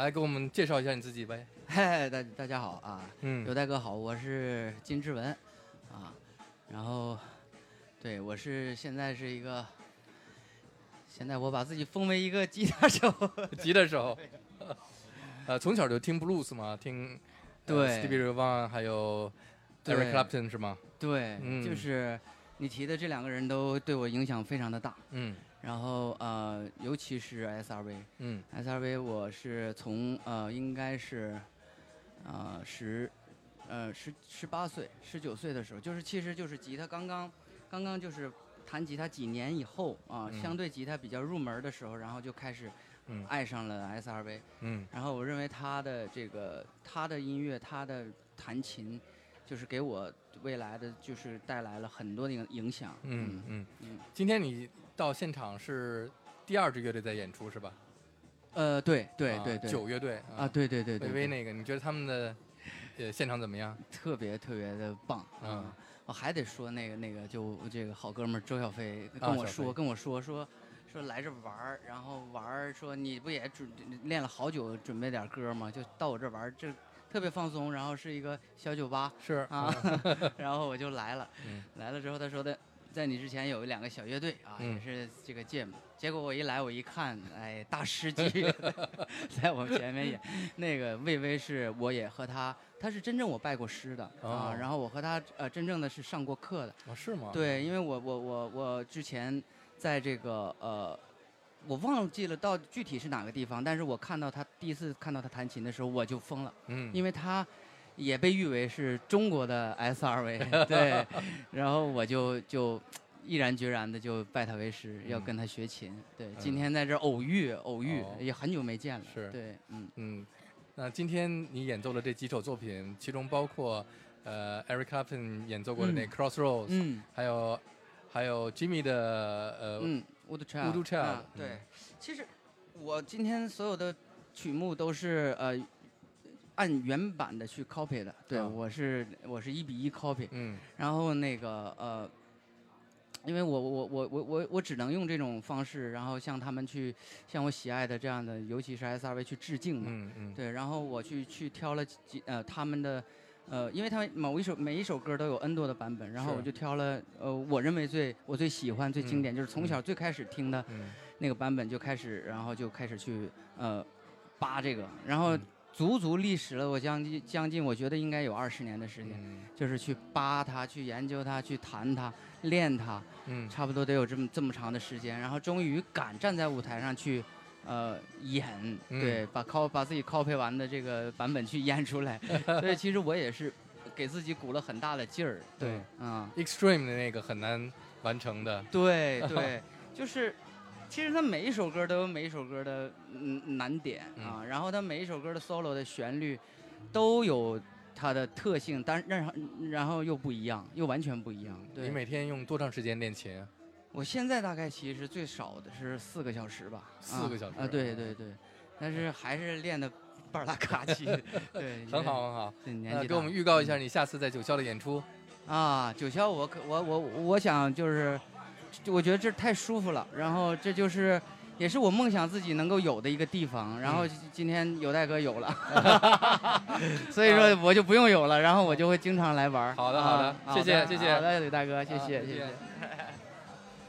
来给我们介绍一下你自己呗。嗨，大大家好啊，嗯。有代哥好，我是金志文啊，然后对我是现在是一个，现在我把自己封为一个吉他手，吉他手，呃，从小就听 blues 嘛？听呃对。Stevie Ray Vaughan 还有对。Eric Clapton 是吗？对，嗯。就是你提的这两个人都对我影响非常的大，嗯然后呃，尤其是 SRV。嗯 SRV 我是从呃应该是呃十呃十十八岁十九岁的时候，就是其实就是吉他刚刚刚刚就是弹吉他几年以后啊，嗯相对吉他比较入门的时候，然后就开始嗯爱上了 SRV，嗯然后我认为他的这个他的音乐他的弹琴。就是给我未来的就是带来了很多的影影响，嗯嗯嗯。今天你到现场是第二支乐队在演出是吧？呃，对对啊对对，九乐队啊，对对对微微那个，你觉得他们的呃现场怎么样？特别特别的棒嗯啊！我还得说那个那个，就这个好哥们儿周小飞跟我说、跟我说说说来这玩儿，然后玩儿说你不也准练了好久，准备点歌吗？就到我这玩儿，这特别放松，然后是一个小酒吧是啊，然后我就来了，嗯来了之后他说的。在你之前有两个小乐队啊，嗯也是这个芥末。结果我一来，我一看，哎，大师级 在我们前面演。那个魏巍是我也和他，他是真正我拜过师的、哦啊，然后我和他呃真正的是上过课的。哦是吗？对，因为我我我我之前在这个呃，我忘记了到具体是哪个地方，但是我看到他第一次看到他弹琴的时候，我就疯了，嗯，因为他也被誉为是中国的 SRV，对，然后我就就。毅然决然的就拜他为师，要嗯跟他学琴。对，今天在这偶遇，偶遇哦也很久没见了。是对，嗯，嗯，那今天你演奏的这几首作品，其中包括呃 Eric Clapton 演奏过的那嗯 Crossroads，、嗯还有还有 Jimmy 的呃、嗯，Wood Child。Voodoo Child，啊对，其实我今天所有的曲目都是呃按原版的去 copy 的。对，啊我是我是一比一 copy，嗯然后那个呃。因为我我我我我我只能用这种方式，然后向他们去向我喜爱的这样的，尤其是 SRV 去致敬嘛。嗯嗯，对，然后我去去挑了几呃他们的，呃，因为他们某一首每一首歌都有 N 多的版本，然后我就挑了呃我认为最我最喜欢最经典，就是从小最开始听的嗯那个版本就开始，然后就开始去呃扒这个，然后嗯足足历时了我将近将近我觉得应该有二十年的时间，嗯。就是去扒它，去研究它，去弹它，练它，嗯。差不多得有这么这么长的时间，然后终于敢站在舞台上去，呃，演，嗯。对，把 cop 把自己 copy 完的这个版本去演出来，所以其实我也是给自己鼓了很大的劲儿，对，嗯、Extreme 的那个很难完成的，对对，就是。其实他每一首歌都有每一首歌的嗯难点啊，然后他每一首歌的 solo 的旋律都有它的特性，但然后然后又不一样，又完全不一样。对，你每天用多长时间练琴啊？我现在大概其实最少的是四个小时吧，四个小时啊，对对对，但是还是练的倍儿拉卡气，对，很好很好。对，年纪呃，给我们预告一下你下次在九霄的演出。啊，九霄我可我我我想就是，就我觉得这太舒服了，然后这就是也是我梦想自己能够有的一个地方，然后嗯今天有代哥有了，所以说我就不用有了，然后我就会经常来玩。好的好的啊谢谢谢谢好的，有代哥，谢谢谢谢。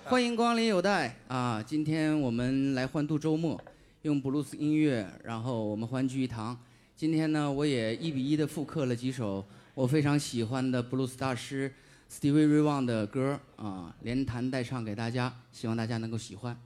欢迎光临有代啊！今天我们来欢度周末，用布鲁斯音乐，然后我们欢聚一堂。今天呢，我也一比一的复刻了几首我非常喜欢的布鲁斯大师 Stevie Ray Vaughan 的歌啊，连弹带唱给大家，希望大家能够喜欢。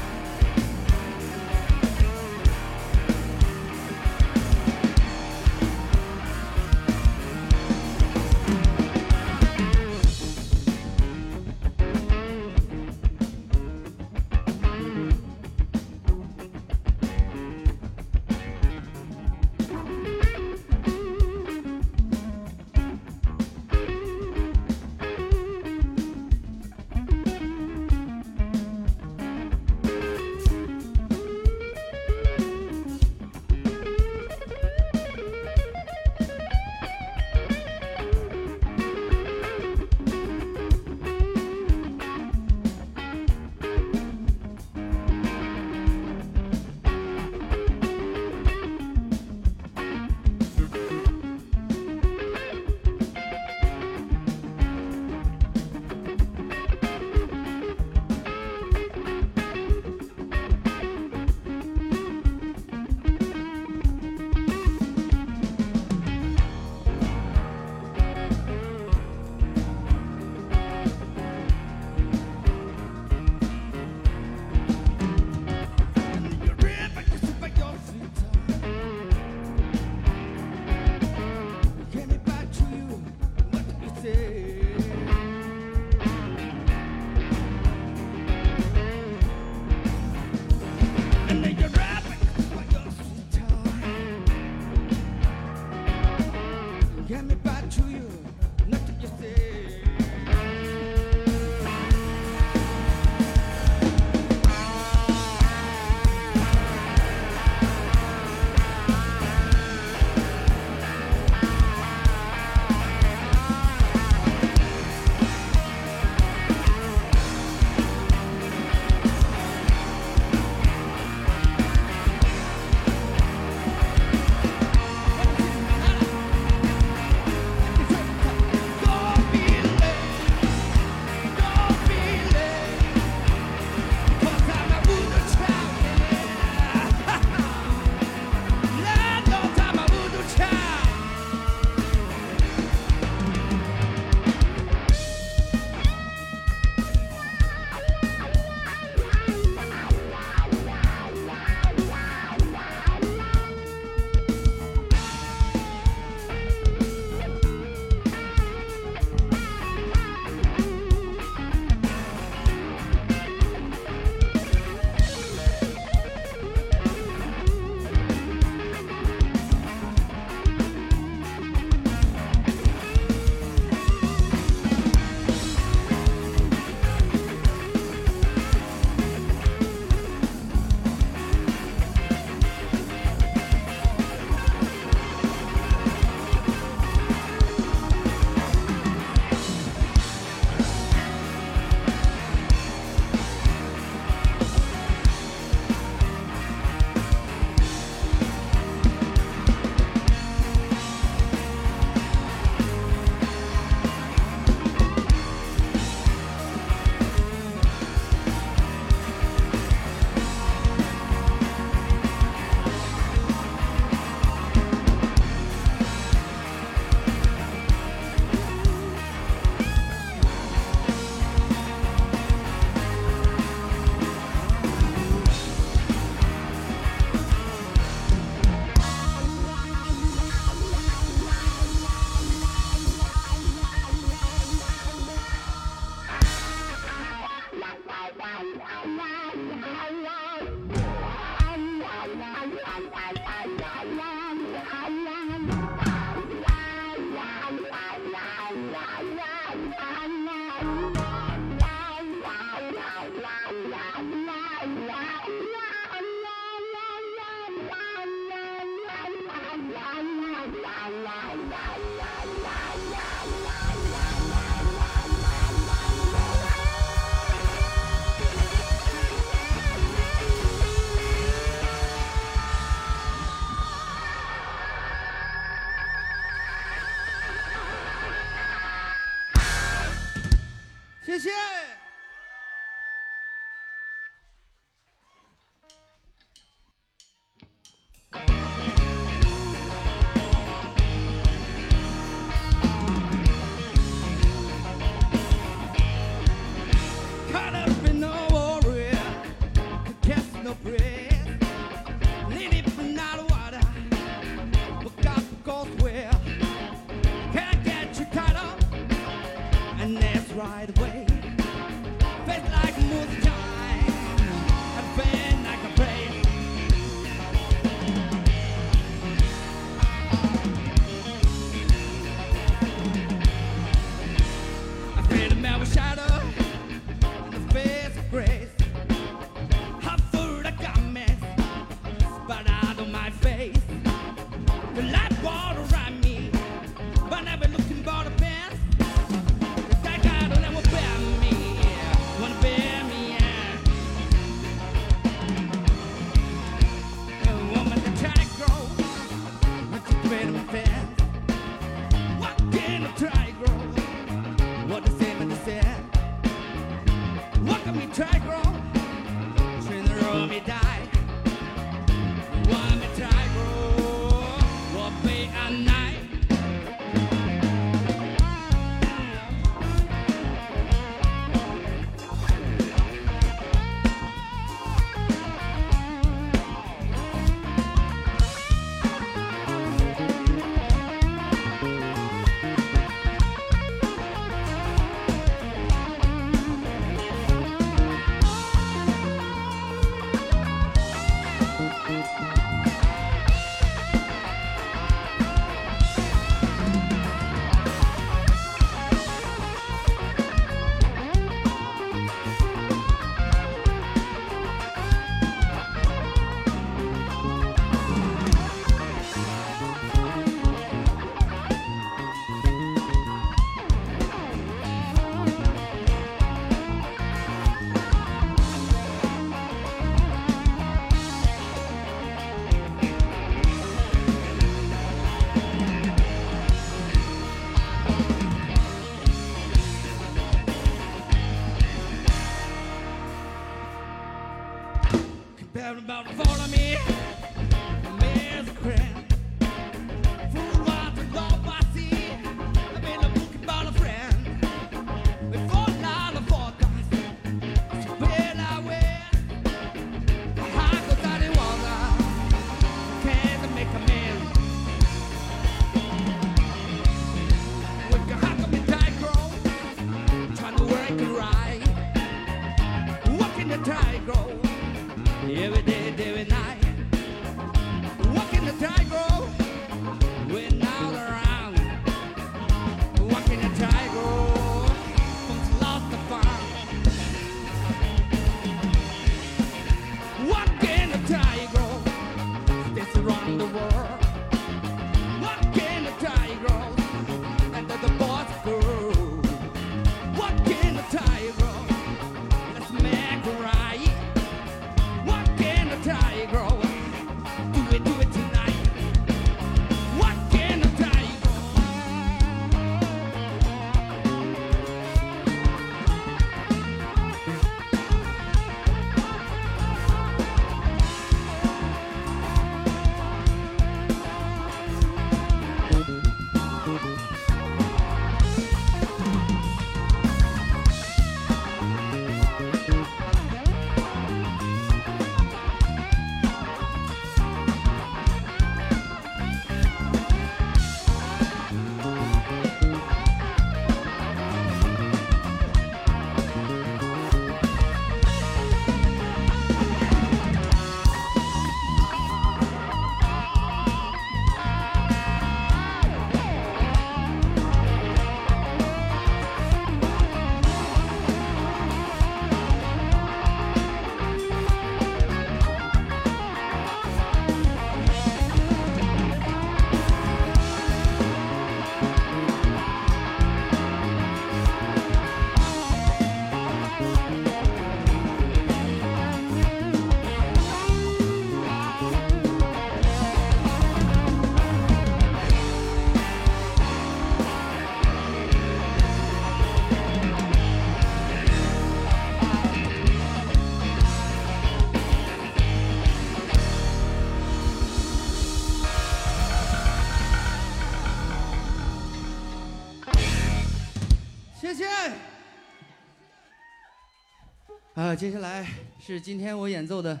接下来是今天我演奏的，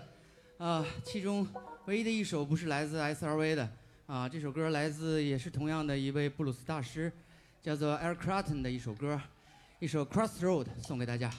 啊，其中唯一的一首不是来自 S.R.V 的，啊，这首歌来自也是同样的一位布鲁斯大师，叫做 Eric Clapton 的一首歌，一首 Crossroad 送给大家。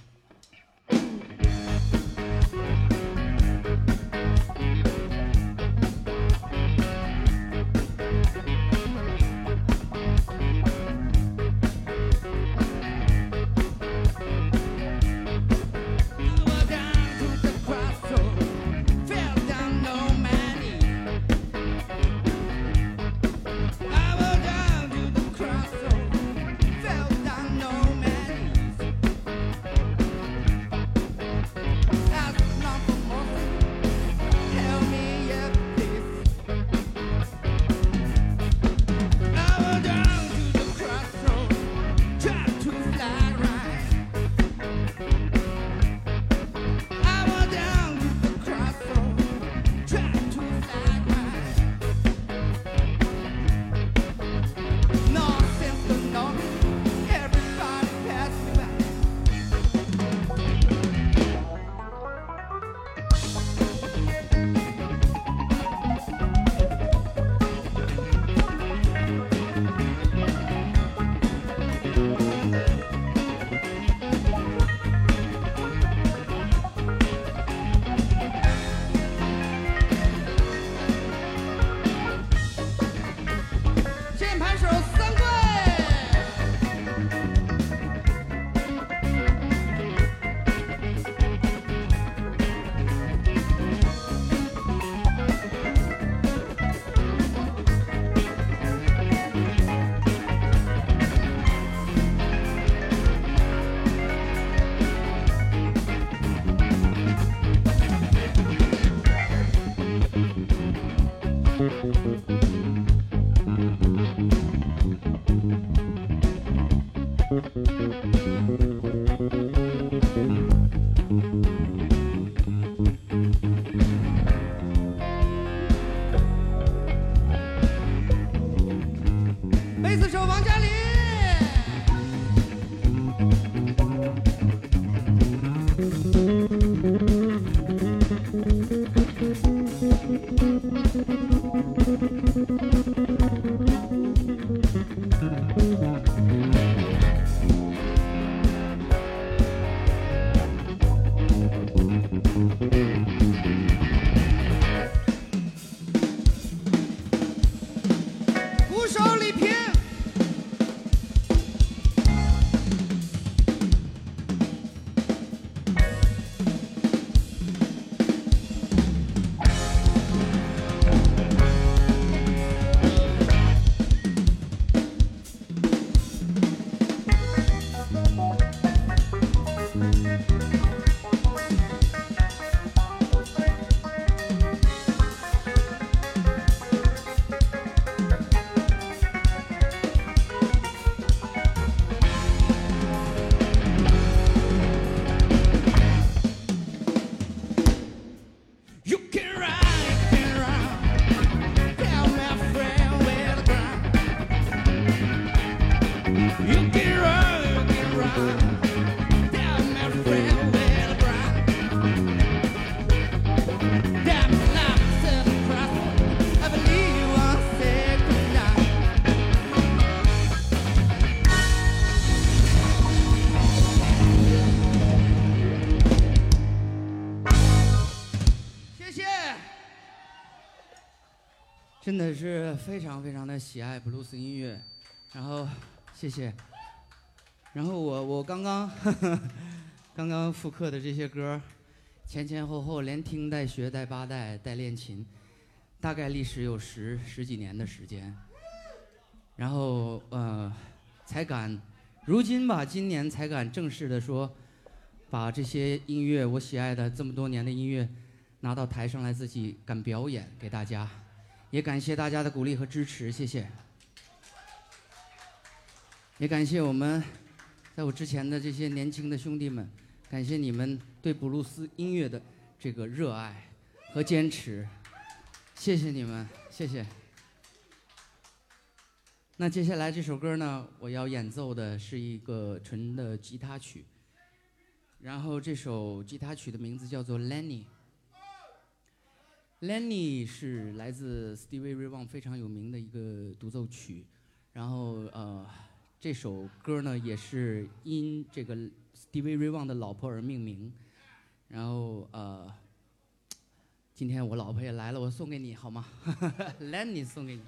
也是非常非常的喜爱布鲁斯音乐，然后谢谢。然后我我刚刚刚刚复刻的这些歌，前前后后连听带学带八带带练琴，大概历时有十十几年的时间。然后呃，才敢，如今吧，今年才敢正式的说，把这些音乐我喜爱的这么多年的音乐拿到台上来自己敢表演给大家，也感谢大家的鼓励和支持，谢谢。也感谢我们在我之前的这些年轻的兄弟们，感谢你们对布鲁斯音乐的这个热爱和坚持，谢谢你们，谢谢。那接下来这首歌呢，我要演奏的是一个纯的吉他曲，然后这首吉他曲的名字叫做《Lenny》。Lenny 是来自 Stevie Ray Vaughan 非常有名的一个独奏曲，然后呃，这首歌呢也是因这个 Stevie Ray Vaughan 的老婆而命名，然后呃，今天我老婆也来了，我送给你好吗？Lenny 送给你。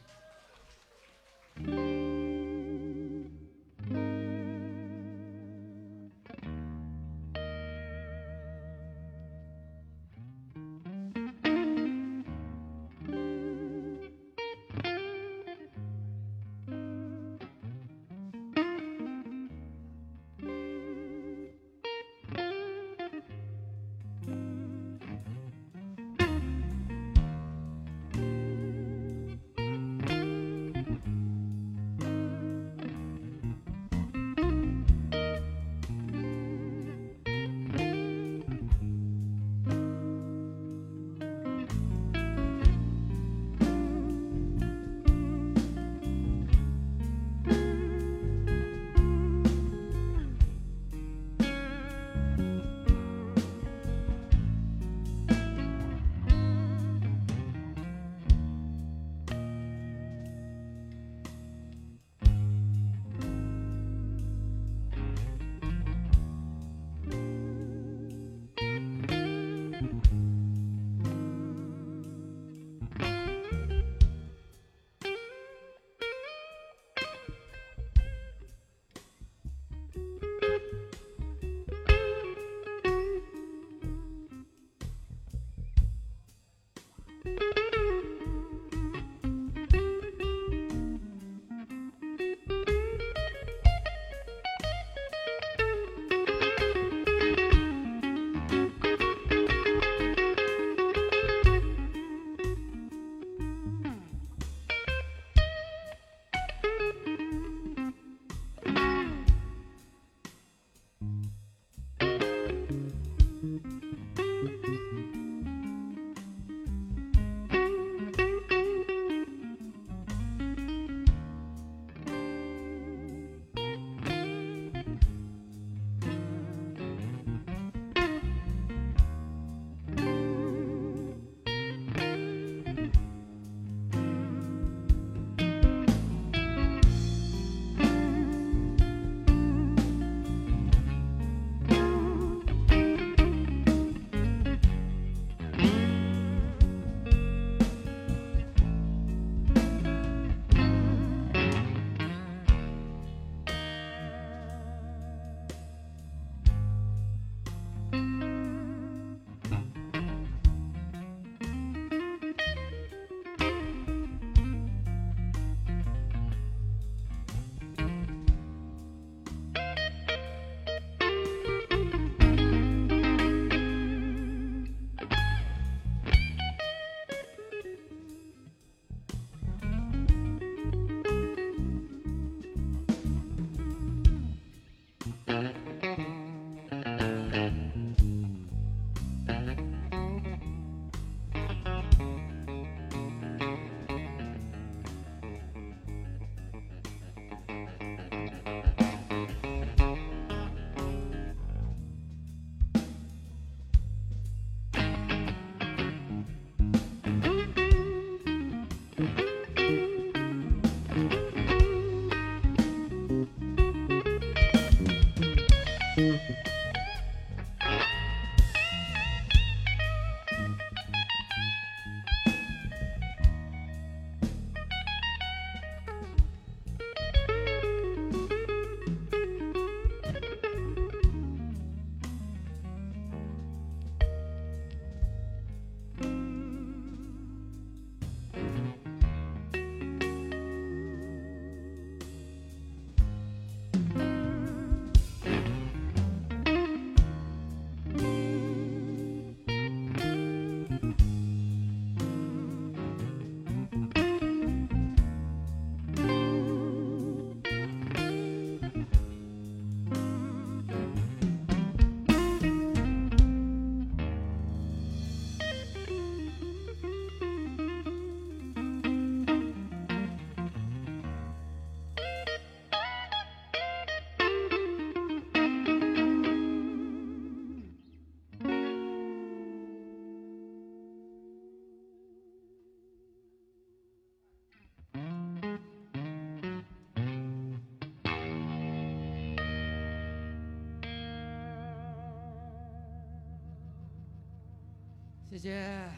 谢谢。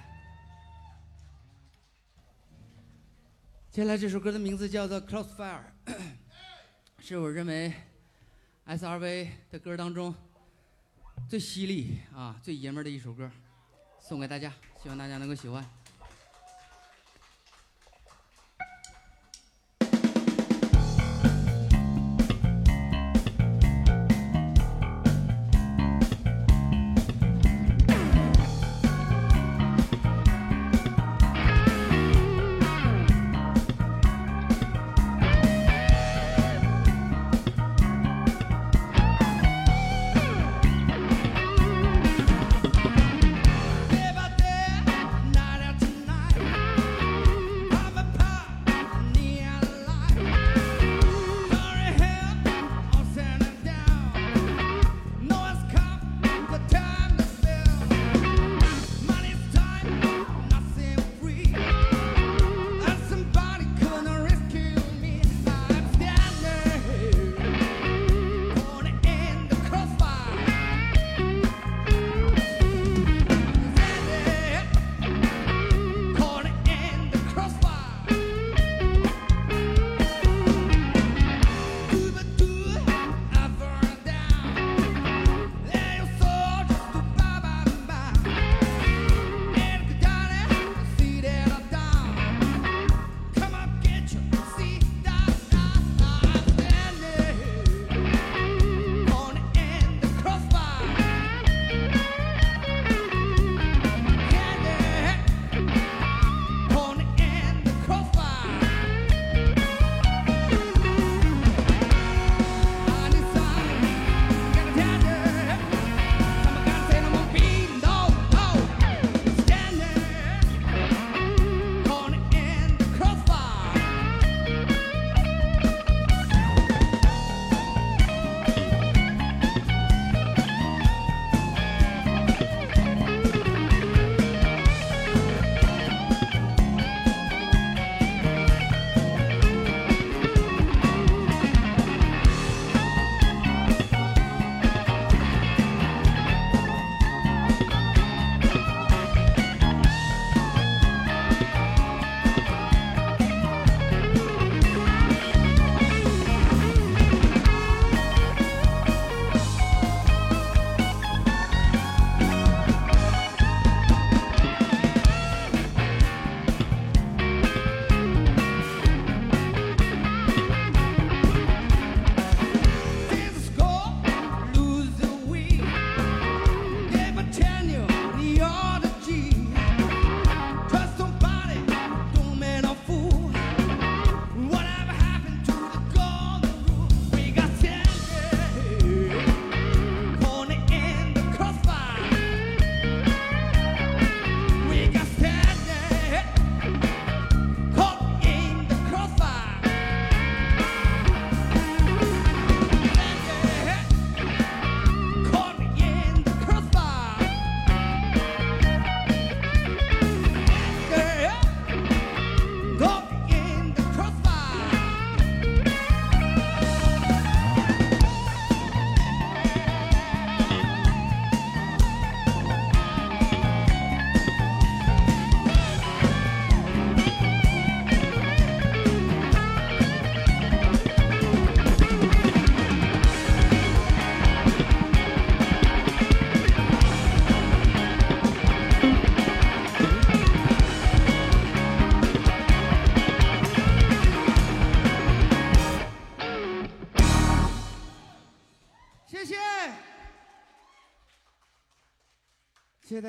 接下来这首歌的名字叫做《Crossfire》，是我认为 S.R.V 的歌当中最犀利啊、最爷们儿的一首歌，送给大家，希望大家能够喜欢。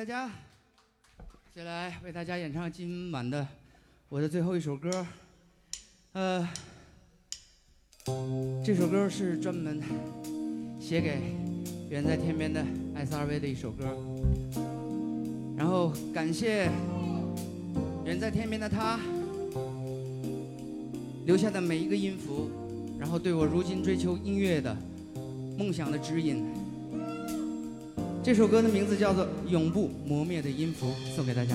大家。接下来为大家演唱今晚的我的最后一首歌，呃，这首歌是专门写给远在天边的 S.R.V 的一首歌。然后感谢远在天边的他留下的每一个音符，然后对我如今追求音乐的梦想的指引。这首歌的名字叫做《永不磨灭的音符》，送给大家。